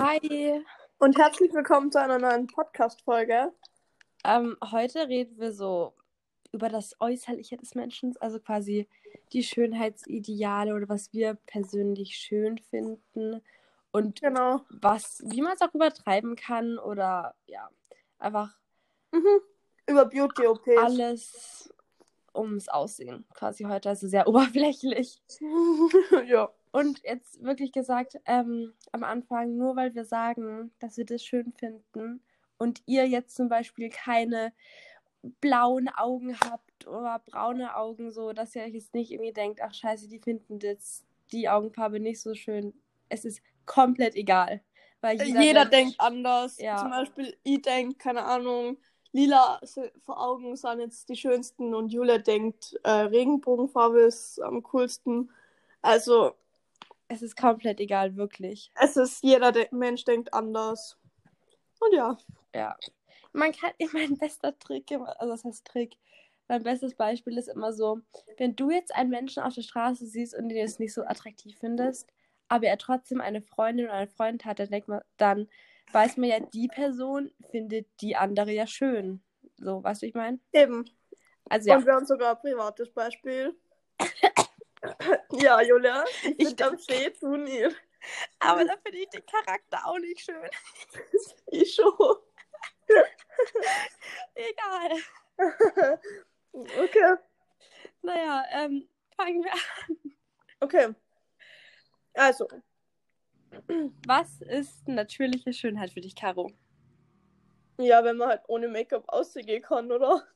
Hi. Und herzlich willkommen zu einer neuen Podcast-Folge. Ähm, heute reden wir so über das Äußerliche des Menschen, also quasi die Schönheitsideale oder was wir persönlich schön finden und Genau. was, wie man es auch übertreiben kann oder ja, einfach Mhm. Über Beauty-OPs. alles ums Aussehen quasi heute, also sehr oberflächlich. ja. Und jetzt wirklich gesagt, ähm, am Anfang, nur weil wir sagen, dass wir das schön finden und ihr jetzt zum Beispiel keine blauen Augen habt oder braune Augen, so dass ihr euch jetzt nicht irgendwie denkt, ach scheiße, die finden jetzt die Augenfarbe nicht so schön. Es ist komplett egal. Weil jeder, Jeder, Mensch- denkt anders. Ja. Zum Beispiel, ich denke, keine Ahnung, lila vor Augen sind jetzt die schönsten und Julia denkt, äh, Regenbogenfarbe ist am coolsten. Also, es ist komplett egal, wirklich. es ist, jeder de Mensch denkt anders. Und ja. Ja. Man kann, mein bester Trick, immer- also das heißt Trick, mein bestes Beispiel ist immer so, wenn du jetzt einen Menschen auf der Straße siehst und den jetzt nicht so attraktiv findest, aber er trotzdem eine Freundin oder einen Freund hat, dann denkt man, dann weiß man ja, die Person findet die andere ja schön. So, weißt du, wie ich meine? Eben. Also ja, Und wir haben sogar ein privates Beispiel. ja, Julia, ich bin am See, du nicht. aber da finde ich den Charakter auch nicht schön. Ich schon. Egal. okay. Naja, ähm, fangen wir an. Okay. Also, Was ist natürliche Schönheit für dich, Caro? ja, wenn man halt ohne Make-up aussehen kann, oder?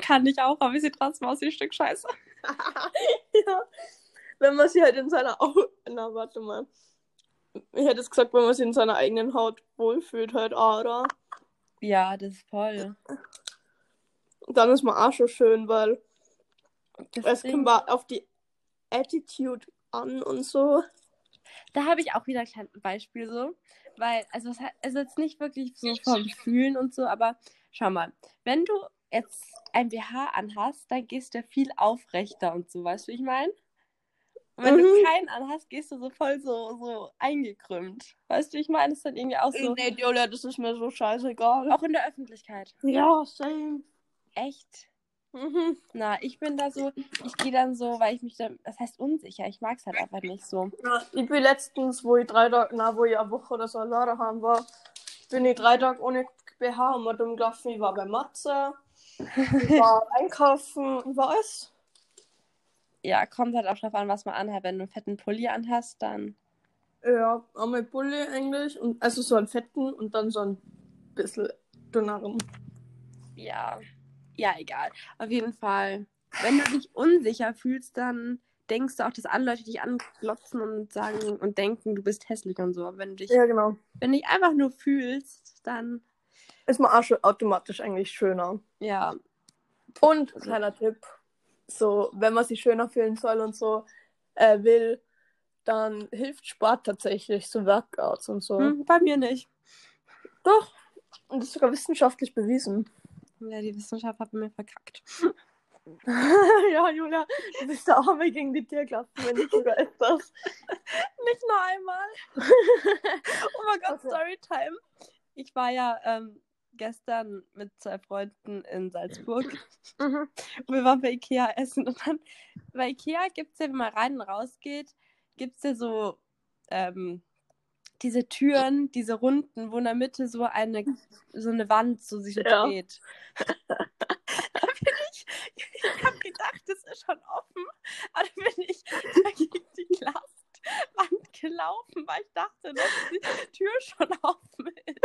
Kann ich auch, aber ich sehe trotzdem aus wie ein Stück Scheiße. ja. Wenn man sich halt in seiner Au Na, warte mal. Ich hätte es gesagt, wenn man sich in seiner eigenen Haut wohlfühlt, halt oder? Ja, das ist voll. Dann ist man auch schon schön, weil Das es Ding- kommt mal auf die Attitude an und so. Da habe ich auch wieder ein kleines Beispiel so. Weil, also es also jetzt nicht wirklich so vom Fühlen und so, aber schau mal, wenn du jetzt ein BH anhast, dann gehst du ja viel aufrechter und so, weißt du, wie ich meine? Und wenn du Mhm. keinen anhast, gehst du so voll so, so eingekrümmt. Weißt du, ich meine? Das ist dann irgendwie auch so, Nee, Julia, das ist mir so scheißegal. auch in der Öffentlichkeit. Ja, same. Echt? Mhm. Na, ich bin da so, ich gehe dann so, weil ich mich dann, das heißt unsicher, ich mag es halt einfach nicht so. Ja, ich bin letztens, wo ich drei Tage, na, wo ich eine Woche oder so alleine haben war, bin ich drei Tage ohne BH und mal dumm gelaufen. Ich war bei Matze, war einkaufen, war alles. Ja, kommt halt auch drauf an, was man anhat. Wenn du einen fetten Pulli anhast, dann. Ja, einmal Bulli eigentlich, und, also so einen fetten und dann so ein bisschen dünneren. Ja. Ja, egal. Auf jeden Fall. Wenn du dich unsicher fühlst, dann denkst du auch, dass andere Leute dich anglotzen und sagen und denken, du bist hässlich und so. Aber wenn du dich, Ja, genau. wenn du dich einfach nur fühlst, dann. Ist man auch schon automatisch eigentlich schöner. Ja. Und, kleiner Tipp, so, wenn man sich schöner fühlen soll und so äh, will, dann hilft Sport tatsächlich, so Workouts und so. Hm, bei mir nicht. Doch, und das ist sogar wissenschaftlich bewiesen. Ja, die Wissenschaft hat mir verkackt. ja, Julia, du bist der Arme gegen die Tierklasse, wenn du sogar öfters. Nicht nur einmal. oh mein Gott, Okay. Storytime. Ich war ja ähm, gestern mit zwei Freunden in Salzburg Mhm. wir waren bei Ikea essen. Und dann bei Ikea gibt es ja, wenn man rein und raus geht, gibt es ja so ähm, diese Türen, diese Runden, wo in der Mitte so eine, so eine Wand so sich Ja. dreht. da bin ich, ich habe gedacht, das ist schon offen, aber bin ich gegen die Glaswand gelaufen, weil ich dachte, dass die Tür schon offen ist.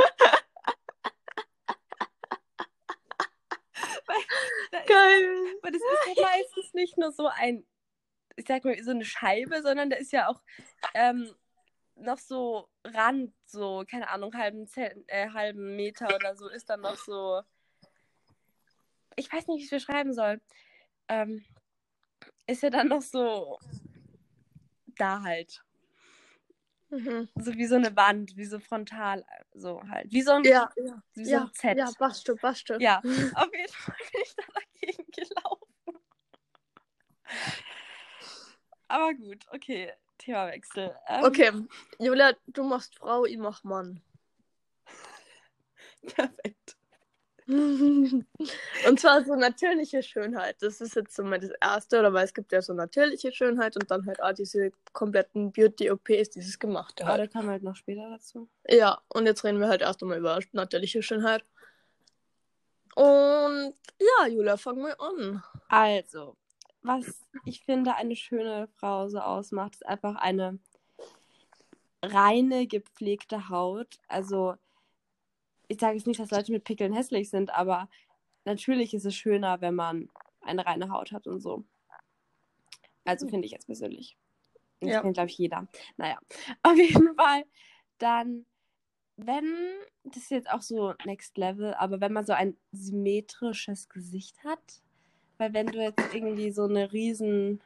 weil, da ist, Geil. weil das ist ja meistens nicht nur so ein, ich sag mal, so eine Scheibe, sondern da ist ja auch ähm, noch so Rand, so, keine Ahnung, halben, Zent äh, halben Meter oder so, ist dann noch so. Ich weiß nicht, wie ich es beschreiben soll. Ähm, ist ja dann noch so da halt. Mhm. So wie so eine Wand, wie so frontal, so halt. Wie so ein, Ja, ja. wie so Ja, ein Z. ja, passt schon, passt schon. Ja, auf jeden Fall bin ich da dagegen gelaufen. Aber gut, okay. Themawechsel. Ähm, Okay, Julia, du machst Frau, ich mach Mann. Perfekt. und zwar so natürliche Schönheit. Das ist jetzt so mal das Erste, oder weil es gibt ja so natürliche Schönheit und dann halt auch diese kompletten Beauty-OPs, dieses gemachte Aber halt. da wir halt noch später dazu. Ja, und jetzt reden wir halt erst einmal über natürliche Schönheit. Und ja, Julia, fang mal an. Also, was ich finde, eine schöne Frau so ausmacht, ist einfach eine reine, gepflegte Haut. Also, ich sage jetzt nicht, dass Leute mit Pickeln hässlich sind, aber natürlich ist es schöner, wenn man eine reine Haut hat und so. Also finde ich jetzt persönlich. Das Ja. kennt, glaube ich, jeder. Naja, auf jeden Fall. Dann, wenn, das ist jetzt auch so Next Level, aber wenn man so ein symmetrisches Gesicht hat, weil wenn du jetzt irgendwie so eine riesen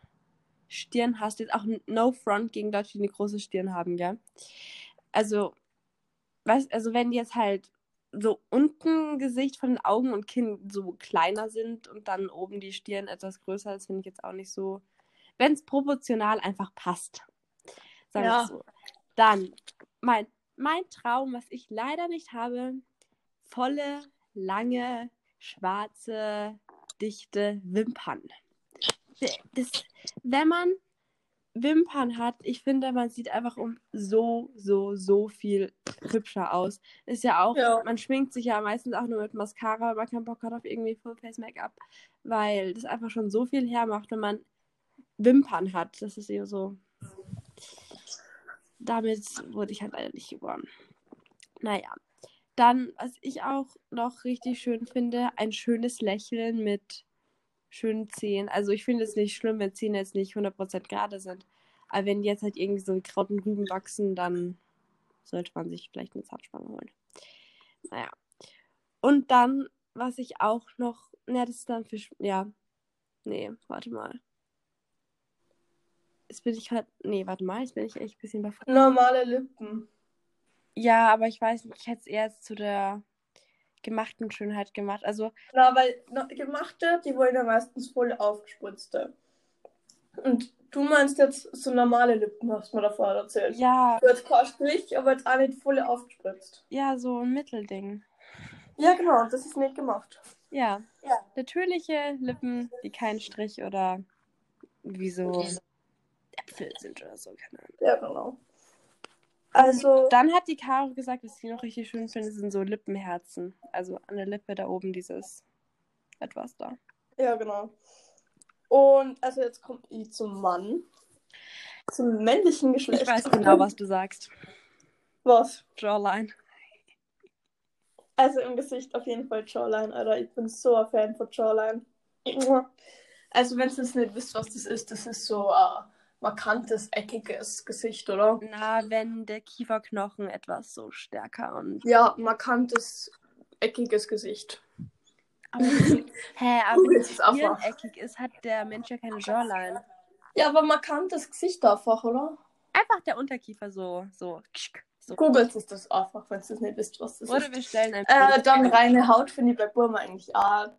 Stirn hast, jetzt auch no front gegen Leute, die eine große Stirn haben, gell? Also, weißt, also wenn die jetzt halt so unten Gesicht von den Augen und Kinn so kleiner sind und dann oben die Stirn etwas größer ist, finde ich jetzt auch nicht so. Wenn es proportional einfach passt. Wir Ja. es so. Dann, mein, mein Traum, was ich leider nicht habe, volle, lange, schwarze, dichte Wimpern. Das, wenn man Wimpern hat, ich finde, man sieht einfach um so, so, so viel hübscher aus. Ist ja auch, Ja. man schminkt sich ja meistens auch nur mit Mascara, weil man keinen Bock hat auf irgendwie Full-Face-Make-up, weil das einfach schon so viel hermacht, wenn man Wimpern hat. Das ist eben so. Damit wurde ich halt leider nicht geboren. Naja. Dann, was ich auch noch richtig schön finde, ein schönes Lächeln mit schönen Zähnen. Also ich finde es nicht schlimm, wenn Zähne jetzt nicht 100% gerade sind. Aber wenn jetzt halt irgendwie so Kraut und Rüben wachsen, dann sollte man sich vielleicht eine Zahnspange holen. Naja. Und dann, was ich auch noch, na, das ist dann für, ja, nee, warte mal. Jetzt bin ich halt, nee, warte mal, jetzt bin ich echt ein bisschen bei Normale Lippen. Ja, aber ich weiß nicht, ich hätte es eher zu der gemachten Schönheit gemacht. Also, Na, weil na, gemachte, die wollen ja meistens voll aufgespritzte. Und du meinst jetzt so normale Lippen, hast du mir davor erzählt. ja, Du jetzt kein Strich, aber jetzt auch nicht voll aufgespritzt. ja, so ein Mittelding. Ja, genau, das ist nicht gemacht. Ja. Ja. Natürliche Lippen, die kein Strich oder wie so Äpfel sind oder so, keine Ahnung. Ja, genau. Also, Dann hat die Caro gesagt, was sie noch richtig schön findet, sind so Lippenherzen. Also an der Lippe da oben dieses etwas da. ja, genau. Und also jetzt komme ich zum Mann. Zum männlichen Geschlecht. Ich weiß genau, was du sagst. Was? Jawline. Also im Gesicht auf jeden Fall Jawline, Alter. Ich bin so ein Fan von Jawline. Also, wenn ihr jetzt nicht wisst, was das ist, das ist so ein markantes, eckiges Gesicht, oder? Na, wenn der Kieferknochen etwas so stärker und. Ja, markantes, eckiges Gesicht. Aber, hä, aber wenn Stirn eckig ist, hat der Mensch ja keine Jawline. Ja, aber markantes Gesicht einfach, oder? Einfach der Unterkiefer so, so. so. Googelt es das einfach, wenn ihr nicht wisst, was das Oder ist. wir stellen ein Äh, dann reine Haut finde ich bei Burma eigentlich auch.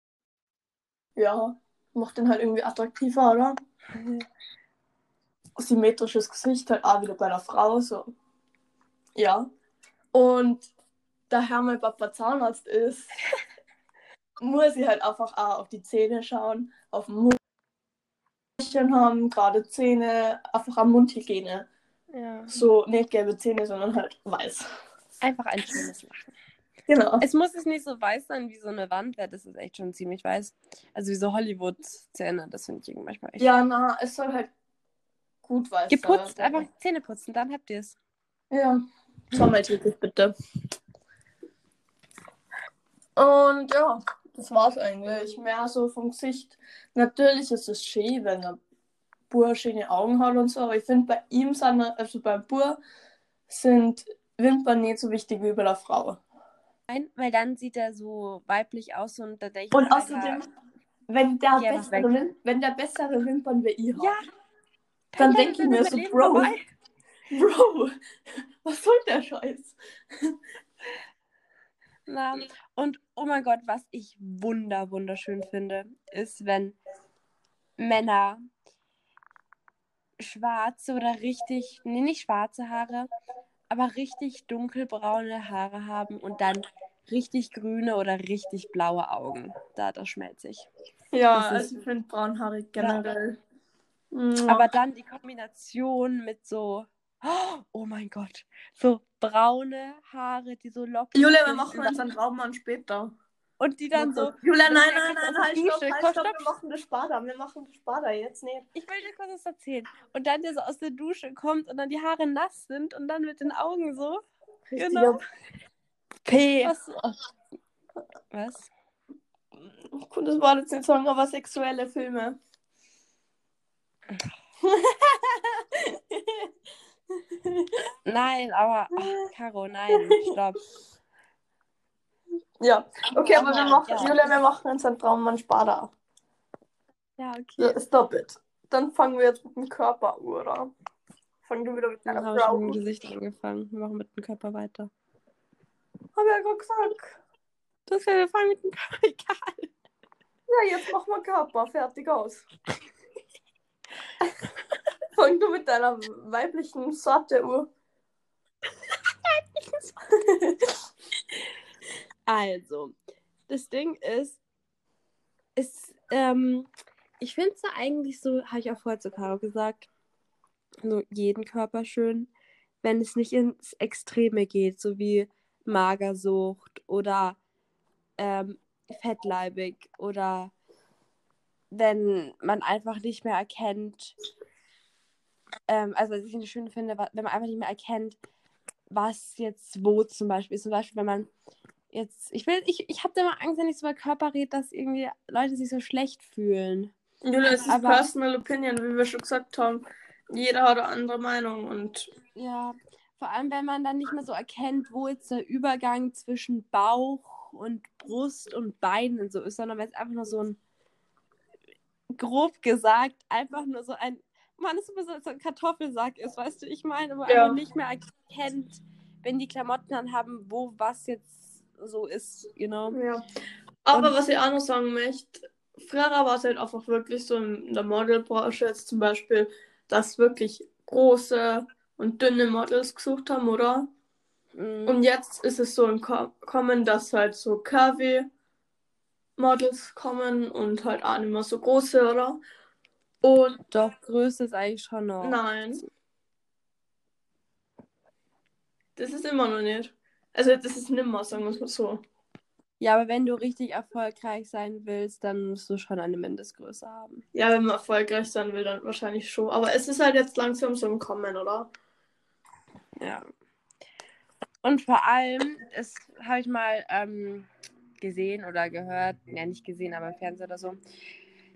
Ja, macht den halt irgendwie attraktiver, oder? Symmetrisches Gesicht halt auch wieder bei einer Frau, so. Ja. Und daher mein Papa Zahnarzt ist, muss ich halt einfach auch auf die Zähne schauen, auf den Mundchen haben, gerade Zähne, einfach am Mundhygiene. Ja. So, nicht gelbe Zähne, sondern halt weiß. Einfach ein schönes Lachen. Genau. Es muss jetzt nicht so weiß sein wie so eine Wand, weil das ist echt schon ziemlich weiß. Also wie so Hollywood-Zähne, das finde ich manchmal echt. Ja, na, es soll halt gut weiß Geputzt, sein. einfach Zähne putzen, dann habt ihr es. Ja, zweimal täglich bitte. Und ja, das war's eigentlich. Mehr so vom Gesicht. Natürlich ist es schön, wenn ein Bur schöne Augen hat und so, aber ich finde bei ihm, sind, also beim Bur, sind Wimpern nicht so wichtig wie bei der Frau. Nein, weil dann sieht er so weiblich aus und da denke ich Und Alter, außerdem, wenn der, bessere, Wim- wenn der bessere Wimpern wie ich hat, Ja, dann denke ich mir so, Bro, vorbei. Bro, was soll der Scheiß? Na, und oh mein Gott, was ich wunder, wunderschön finde, ist, wenn Männer schwarze oder richtig, nee, nicht schwarze Haare, aber richtig dunkelbraune Haare haben und dann richtig grüne oder richtig blaue Augen. Da, das schmelze ich. Ja, Das also ich finde braunhaarig generell. Ja. Aber dann die Kombination mit so, oh mein Gott, so braune Haare, die so lockig Julia, wir machen und- unseren Traummann später. Und die dann so, Julia, dann nein, nein, das nein, halt, stopp, halt, stopp, wir machen das Spada, wir machen das Spada jetzt nicht. ich will dir kurz was erzählen. Und dann der so aus der Dusche kommt und dann die Haare nass sind und dann mit den Augen so. Genau. P. Was? Was? Das war jetzt nicht sagen, aber sexuelle Filme. Nein, aber, ach, Caro, nein, stopp. ja, okay, aber wir machen, ja. Julia, wir machen unseren Traummann Spada. Ja, okay. Stop it. Dann fangen wir jetzt mit dem Körper an, oder? Fangen du wieder mit deiner habe ich Frau mit dem. Gesicht angefangen. Wir machen mit dem Körper weiter. Hab ja gerade gesagt. Das wir fangen mit dem Körper. Egal. Ja, jetzt machen wir Körper. Fertig aus. Fang du mit deiner weiblichen Sorte Uhr. Also, das Ding ist, ist ähm, ich finde es eigentlich so, habe ich auch vorher zu Caro gesagt, so jeden Körper schön, wenn es nicht ins Extreme geht, so wie Magersucht oder ähm, fettleibig oder wenn man einfach nicht mehr erkennt, ähm, also was ich nicht schön finde, wenn man einfach nicht mehr erkennt, was jetzt wo zum Beispiel ist. Zum Beispiel, wenn man jetzt, ich will, ich, ich habe da immer Angst, wenn ich so über Körper rede, dass irgendwie Leute sich so schlecht fühlen. Julia, es ist Aber- Personal Opinion, wie wir schon gesagt haben. Jeder hat eine andere Meinung und Ja, vor allem, wenn man dann nicht mehr so erkennt, wo jetzt der Übergang zwischen Bauch und Brust und Beinen so ist, sondern wenn es einfach nur so ein, grob gesagt, einfach nur so ein, man ist sowieso so ein Kartoffelsack ist, weißt du, ich meine, wo Ja. einfach nicht mehr erkennt, wenn die Klamotten anhaben, wo was jetzt so ist, you know. Ja. Aber Und- was ich auch noch sagen möchte, früher war es halt einfach wirklich so in der Modelbranche jetzt zum Beispiel, dass wirklich große und dünne Models gesucht haben, oder? Mm. Und jetzt ist es so im Ko Kommen, dass halt so curvy Models kommen und halt auch nicht mehr so große, oder? Und Doch, Größe ist eigentlich schon noch. nein. Das ist immer noch nicht. Also das ist nimmer, sagen wir es mal so. Ja, aber wenn du richtig erfolgreich sein willst, dann musst du schon eine Mindestgröße haben. Ja, wenn man erfolgreich sein will, dann wahrscheinlich schon. Aber es ist halt jetzt langsam so im Kommen, oder? Ja. Und vor allem, das habe ich mal ähm, gesehen oder gehört, ja nicht gesehen, aber im Fernsehen oder so,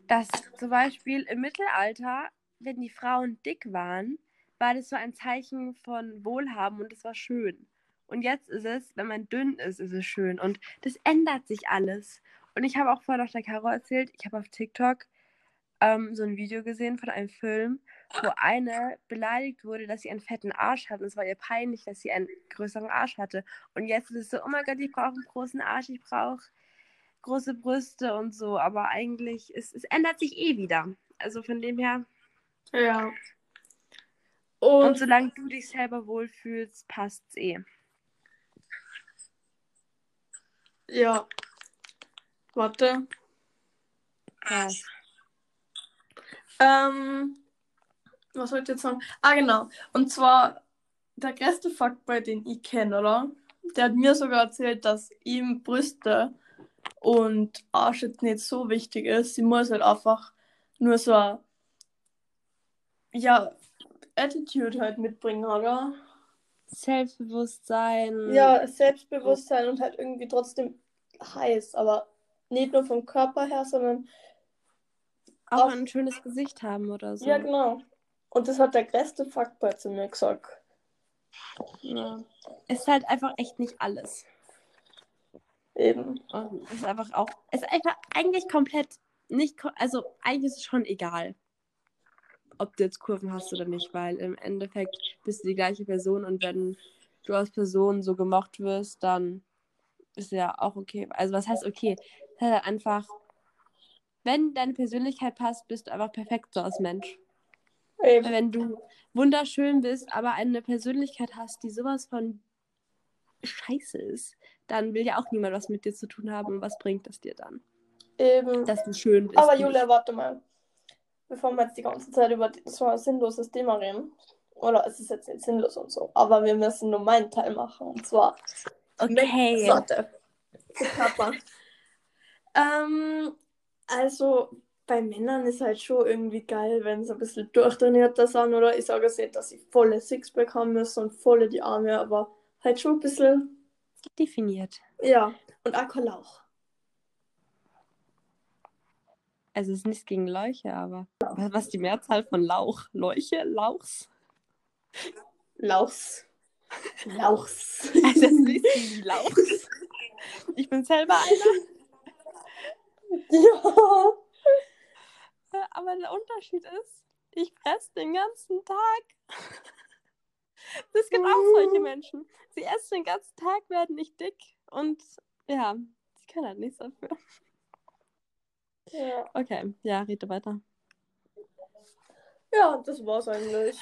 dass zum Beispiel im Mittelalter, wenn die Frauen dick waren, war das so ein Zeichen von Wohlhaben und es war schön. Und jetzt ist es, wenn man dünn ist, ist es schön. Und das ändert sich alles. Und ich habe auch vorher noch der Caro erzählt, ich habe auf TikTok ähm, so ein Video gesehen von einem Film, wo eine beleidigt wurde, dass sie einen fetten Arsch hat. Und es war ihr peinlich, dass sie einen größeren Arsch hatte. Und jetzt ist es so, oh mein Gott, ich brauche einen großen Arsch, ich brauche große Brüste und so. Aber eigentlich, ist, es ändert sich eh wieder. Also von dem her. Ja. Und Und solange du dich selber wohlfühlst, passt's eh. ja. Warte. Was? Ähm, was wollte ich jetzt sagen? Ah, genau. Und zwar der größte Fakt, bei den ich kenne, oder? Der hat mir sogar erzählt, dass ihm Brüste und Arsch jetzt nicht so wichtig ist. Sie muss halt einfach nur so ein, ja, Attitude halt mitbringen, oder? Selbstbewusstsein. Ja, Selbstbewusstsein und halt irgendwie trotzdem heiß, aber nicht nur vom Körper her, sondern Auch ein schönes Gesicht haben oder so. ja, genau. Und das hat der größte Fuckboy zu mir gesagt. Ja. Es ist halt einfach echt nicht alles. Eben. Und es ist einfach auch, es ist einfach eigentlich komplett nicht, also eigentlich ist es schon egal, ob du jetzt Kurven hast oder nicht, weil im Endeffekt bist du die gleiche Person und wenn du als Person so gemocht wirst, dann ist ja auch okay. Also was heißt okay? Es heißt halt einfach, wenn deine Persönlichkeit passt, bist du einfach perfekt so als Mensch. Eben. Wenn du wunderschön bist, aber eine Persönlichkeit hast, die sowas von scheiße ist, dann will ja auch niemand was mit dir zu tun haben. Was bringt es dir dann? Eben. Dass du schön bist. Aber. Julia, warte mal. Bevor wir jetzt die ganze Zeit über so ein sinnloses Thema reden. Oder es ist jetzt nicht sinnlos und so. Aber wir müssen nur meinen Teil machen. Und zwar. Okay. Der Körper. ähm, also bei Männern ist halt schon irgendwie geil, wenn sie ein bisschen durchtrainierter sind. Oder ich sage jetzt nicht, dass sie volle Sixpack haben müssen und volle die Arme, aber halt schon ein bisschen, Definiert. ja. Und auch kein Lauch. Also es ist nichts gegen Läuche, aber was was ist die Mehrzahl von Lauch? Läuche? Lauchs? Lauchs. Lauchs. Also das ist nichts gegen Lauchs. Ich bin selber einer. Ja. Aber der Unterschied ist, ich fresse den ganzen Tag. Es gibt auch solche Menschen. Sie essen den ganzen Tag, werden nicht dick und ja, sie können halt nichts dafür. ja. Okay, ja, rede weiter. Ja, das war's eigentlich.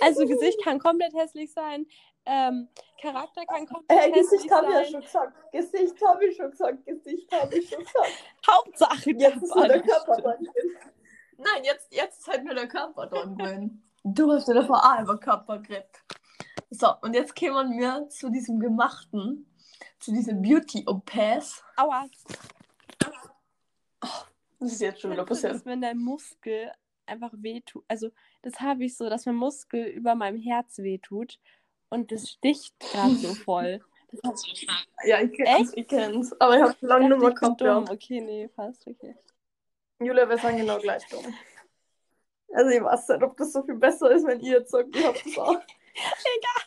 Also Gesicht kann komplett hässlich sein. Ähm, Charakter kann komplett Äh, hässlich Gesicht habe ich ja sein. schon gesagt. Gesicht habe ich schon gesagt. Gesicht habe ich schon gesagt. Hauptsache, Jetzt ist nur der Körper dran. Nein, jetzt, jetzt ist halt nur der Körper dran gewesen. Du hast ja davor auch über Körper geredet. So, und jetzt kommen wir zu diesem Gemachten, zu diesem Beauty-OPs. Aua. Das ist jetzt schon wieder Das passiert. ist, wenn dein Muskel einfach wehtut. Also, das habe ich so, dass mein Muskel über meinem Herz wehtut und das sticht gerade so voll. Das hat Ja, ich kenn's, ich kenn's. Aber ich habe lange ich bin gehabt. Ja. dumm. Okay, nee, fast, okay. Julia, wir sind genau gleich dumm. Also ich weiß nicht, ob das so viel besser ist, wenn ihr jetzt sagt, ich hab das auch. Egal.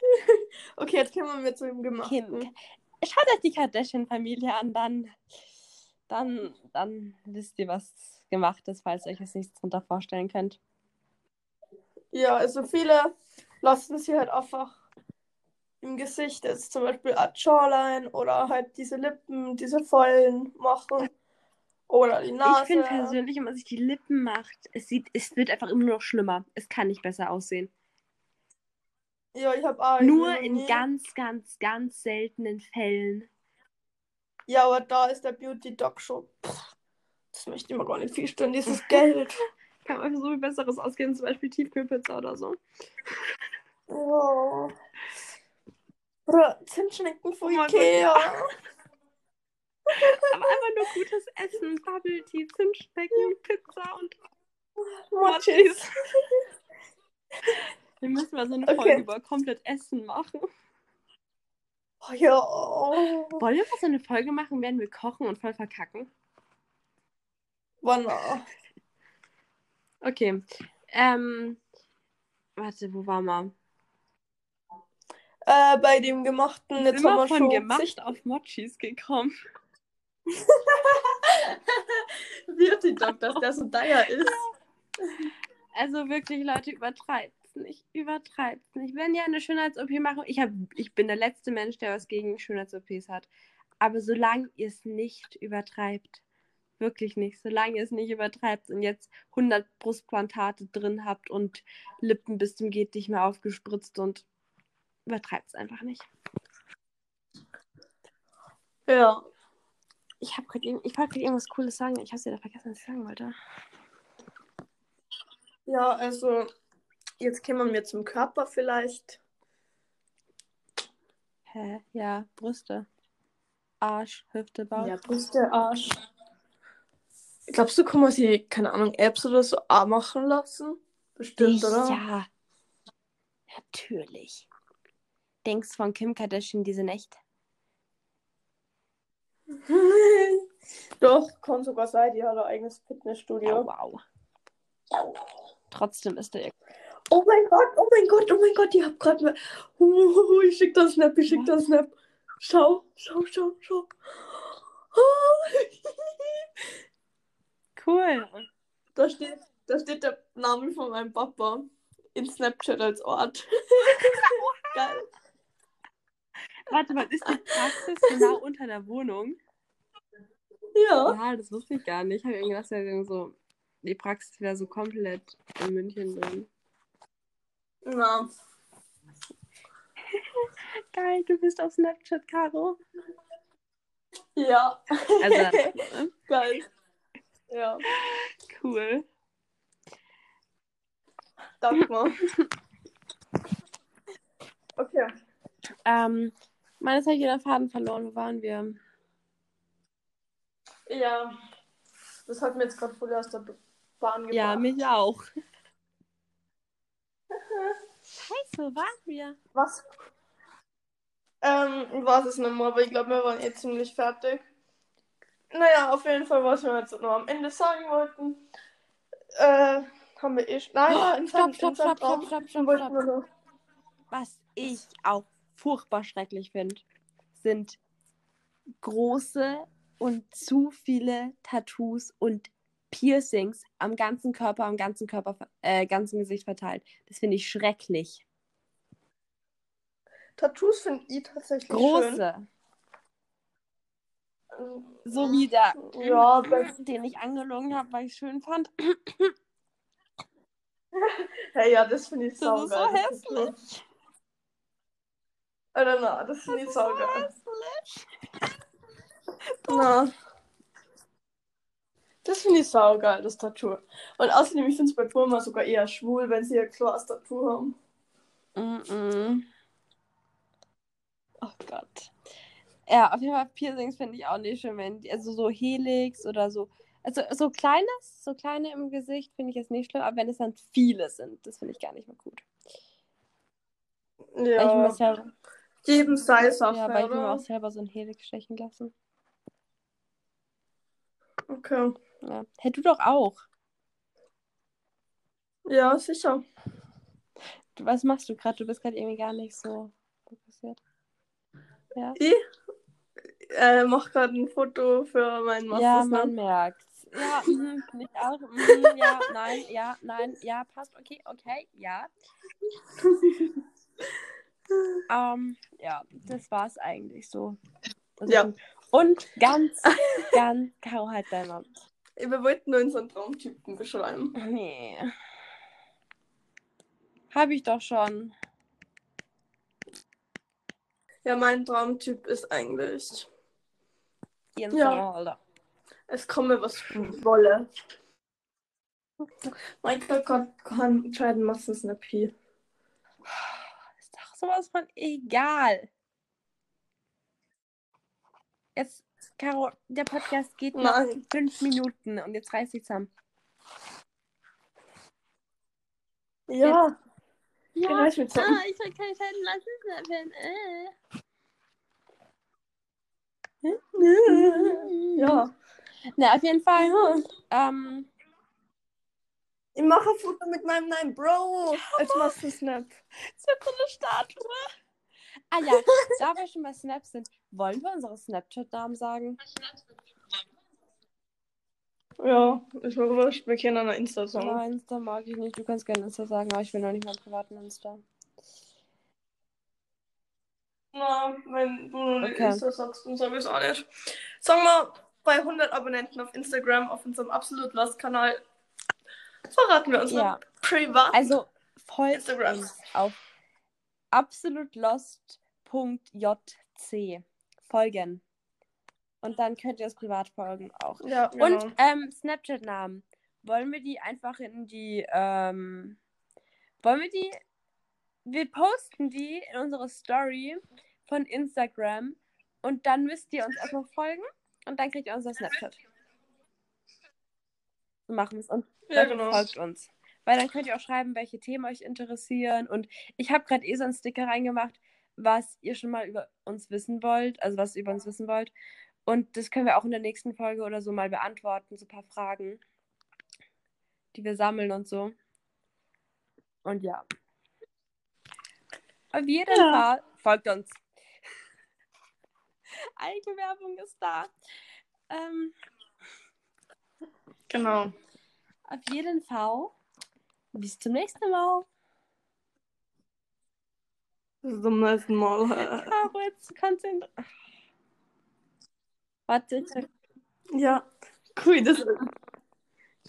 okay, jetzt kommen wir zu dem Gemachten. Kind. Schaut euch die Kardashian-Familie an, dann, dann, dann wisst ihr, was gemacht ist, falls ihr euch jetzt nichts drunter vorstellen könnt. Ja, also viele lassen sie halt einfach im Gesicht, jetzt zum Beispiel eine Jawline oder halt diese Lippen, diese vollen machen. Oder die Nase. Ich finde persönlich, wenn man sich die Lippen macht, es, sieht, es wird einfach immer noch schlimmer. Es kann nicht besser aussehen. Ja, ich habe auch. Nur in nie- ganz, ganz, ganz seltenen Fällen. Ja, aber da ist der Beauty Doc schon. Pff, das möchte ich mir gar nicht vorstellen, dieses Geld. Kann einfach so viel Besseres ausgehen, zum Beispiel Tiefkühlpizza oder so. Ja. Oder Zimtschnecken von Oh Ikea. Aber einfach nur gutes Essen, Bubble Tea, Zimtschnecken, Pizza und Mochis. Wir müssen mal so eine Okay. Folge über komplett Essen machen. Oh, ja. Wollen wir mal so eine Folge machen, werden wir kochen und voll verkacken? Wann? Okay. Ähm. Warte, wo waren wir? Äh, bei dem gemachten, jetzt Sind haben wir von schon gemacht Gesicht- auf Mochis gekommen. Beauty Doc, dass der so teuer ist. Also wirklich, Leute, übertreibt's nicht. Übertreibt's nicht. Wenn ihr eine Schönheits-OP machen, ich, hab, ich bin der letzte Mensch, der was gegen Schönheits-OPs hat. Aber solange ihr es nicht übertreibt, wirklich nicht, solange ihr es nicht übertreibt und jetzt 100 Brustplantate drin habt und Lippen bis zum geht nicht mehr aufgespritzt und übertreibt es einfach nicht. Ja. Ich habe gerade ich wollte irgendwas Cooles sagen. Ich habe wieder vergessen, was ich sagen wollte. Ja, also jetzt kommen wir zum Körper vielleicht. Hä? Ja, Brüste. Arsch, Hüfte, Bauch. Ja, Brüste, Arsch. Glaubst du, kann man sich, keine Ahnung, Apps oder so auch machen lassen? Bestimmt, oder? Ja. Natürlich. Denkst von Kim Kardashian diese nicht? Doch, kann sogar sein, die hat ein eigenes Fitnessstudio. wow. Trotzdem ist der. Oh mein Gott, oh mein Gott, oh mein Gott, ich hab grad mal. Uh, ich schick das Snap, ich schick das Snap. Schau, schau, schau, schau. Cool. Da steht, da steht der Name von meinem Papa in Snapchat als Ort. Geil. Warte mal, ist die Praxis genau unter der Wohnung? Ja. Ja, das wusste ich gar nicht. Ich habe irgendwie gedacht, wäre so die Praxis wieder so komplett in München bin. Na, Geil, du bist auf Snapchat, Caro. ja. Also, Geil. Ja, cool. danke mal. Okay. Ähm, meines habe ich den Faden verloren. Wo waren wir? Ja, das hat mir jetzt gerade voll aus der Bahn gebracht. Ja, mich auch. Scheiße, wo waren wir? Was? Ähm, es nicht mehr, aber ich glaube, wir waren eh ziemlich fertig. Naja, auf jeden Fall, was wir jetzt noch am Ende sagen wollten, äh, haben wir eh. Nein, Oh, nein, stopp, stopp, stopp, stopp, stopp, stopp, stopp. noch- Was ich auch furchtbar schrecklich finde, sind große und zu viele Tattoos und Piercings am ganzen Körper, am ganzen Körper, äh, ganzen Gesicht verteilt. Das finde ich schrecklich. Tattoos finde ich tatsächlich schön. So wie der, Ja, den ich angelogen habe, weil ich schön fand. hey, ja, das finde ich Das ist so saugeil. hässlich. Tattoo. Alter, na, das finde ich Das ist so saugeil. hässlich. Na. Das finde ich saugeil, das Tattoo. Und außerdem, ich finde es bei Burma sogar eher schwul, wenn sie ein klares Tattoo haben. Mm-mm. Oh Gott. Ja, auf jeden Fall Piercings finde ich auch nicht schön, wenn die, also so Helix oder so. Also so kleines, so kleine im Gesicht finde ich jetzt nicht schlimm, aber wenn es dann viele sind, das finde ich gar nicht mehr gut. Weil ich Ja, mir selber, jedem sei Sache, ja, weil ich mir auch selber so ein Helix stechen lassen. Okay. Ja. Hey, du doch auch. Ja, sicher. Du, was machst du gerade? Du bist gerade irgendwie gar nicht so fokussiert. Ja, Ich äh, mache gerade ein Foto für meinen ja Master. man merkt's. Ja, bin ich auch. Mhm, ja, nein, ja, nein, ja, passt. Okay, okay, ja. Ähm, ja, das war's eigentlich so. Also Ja. Und ganz, ganz, Caro halt dein Mund. Wir wollten nur unseren Traumtypen beschreiben. Nee. Hab ich doch schon. Ja, mein Traumtyp ist eigentlich, Ihren Ja. Sommerholder. es komme was wolle. Michael kann, kann entscheiden, was ist eine Pi. Ist doch sowas von egal. Jetzt, Caro, der Podcast geht noch Nein. fünf Minuten und jetzt reiß ich zusammen. Ja. Ja, reiß mich zusammen. ah, ich soll keine Scheiden lassen. Äh. Ja. Na, auf jeden Fall. Ähm, Ich mache ein Foto mit meinem neuen Bro. Als Master Snap. so eine Statue. Ah ja, da wir schon bei Snap sind, wollen wir unsere Snapchat-Namen sagen? Ja, ist mir wurscht. Wir können eine Insta sagen. Nein, Insta mag ich nicht. Du kannst gerne Insta sagen, aber ich will noch nicht meinen privaten Insta. Na, wenn du nicht Okay. Insta sagst, dann sag ich es auch nicht. Sagen wir, bei 100 Abonnenten auf Instagram, auf unserem Absolut Lost Kanal, verraten wir unsere Ja. privat. Also folgt Instagram. uns auf absolutlost.jc. Folgen. Und dann könnt ihr es privat folgen auch. ja, genau. Und ähm, Snapchat-Namen. Wollen wir die einfach in die, ähm, wollen wir die, wir posten die in unsere Story von Instagram und dann müsst ihr uns erstmal folgen und dann kriegt ihr unser Snapchat. So machen wir es. Und ja, genau. folgt uns. Weil dann könnt ihr auch schreiben, welche Themen euch interessieren. Und ich habe gerade eh so einen Sticker reingemacht, was ihr schon mal über uns wissen wollt, also was ihr über uns wissen wollt. Und das können wir auch in der nächsten Folge oder so mal beantworten, so ein paar Fragen, die wir sammeln und so. Und ja. Auf jeden Ja. Fall folgt uns. Eigenwerbung ist da. Ähm, Genau. auf jeden Fall. Bis zum nächsten Mal. Bis zum nächsten Mal. Caro, jetzt konzentrieren. Warte, ja. Cool, das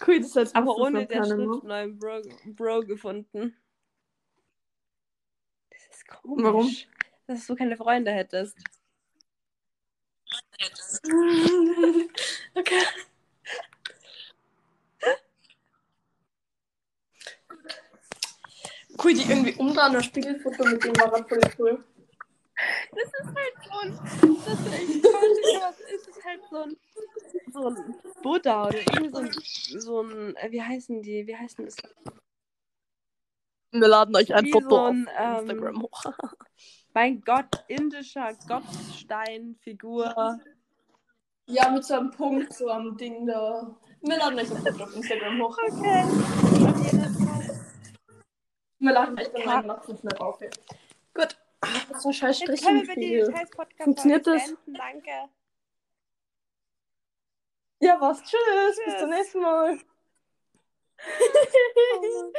Cool, das heißt, Aber ohne der Schrift neuen Bro, Bro gefunden. Das ist komisch. Warum? Dass du keine Freunde hättest. Okay. Cool, die irgendwie umdrehen, das Spiegelfoto mit dem war dann voll cool. Das ist halt so ein. Das ist echt toll. Das ist halt so ein. So ein Buddha oder irgendwie so ein. So ein äh, wie heißen die? Wie heißen das? Wir laden euch ein Wie Foto so ein, auf ähm, Instagram hoch. Mein Gott, indischer Gottsteinfigur. Ja, mit so einem Punkt, so am Ding da. Wir laden euch ein Foto auf Instagram hoch. Okay. Wir laden euch dann Ja. meinen Matzen schnell auf. hier. Gut. Das ein scheiß podcast Funktioniert das? beenden. Danke. Ja, was? Tschüss. Bis Tschüss. zum nächsten Mal.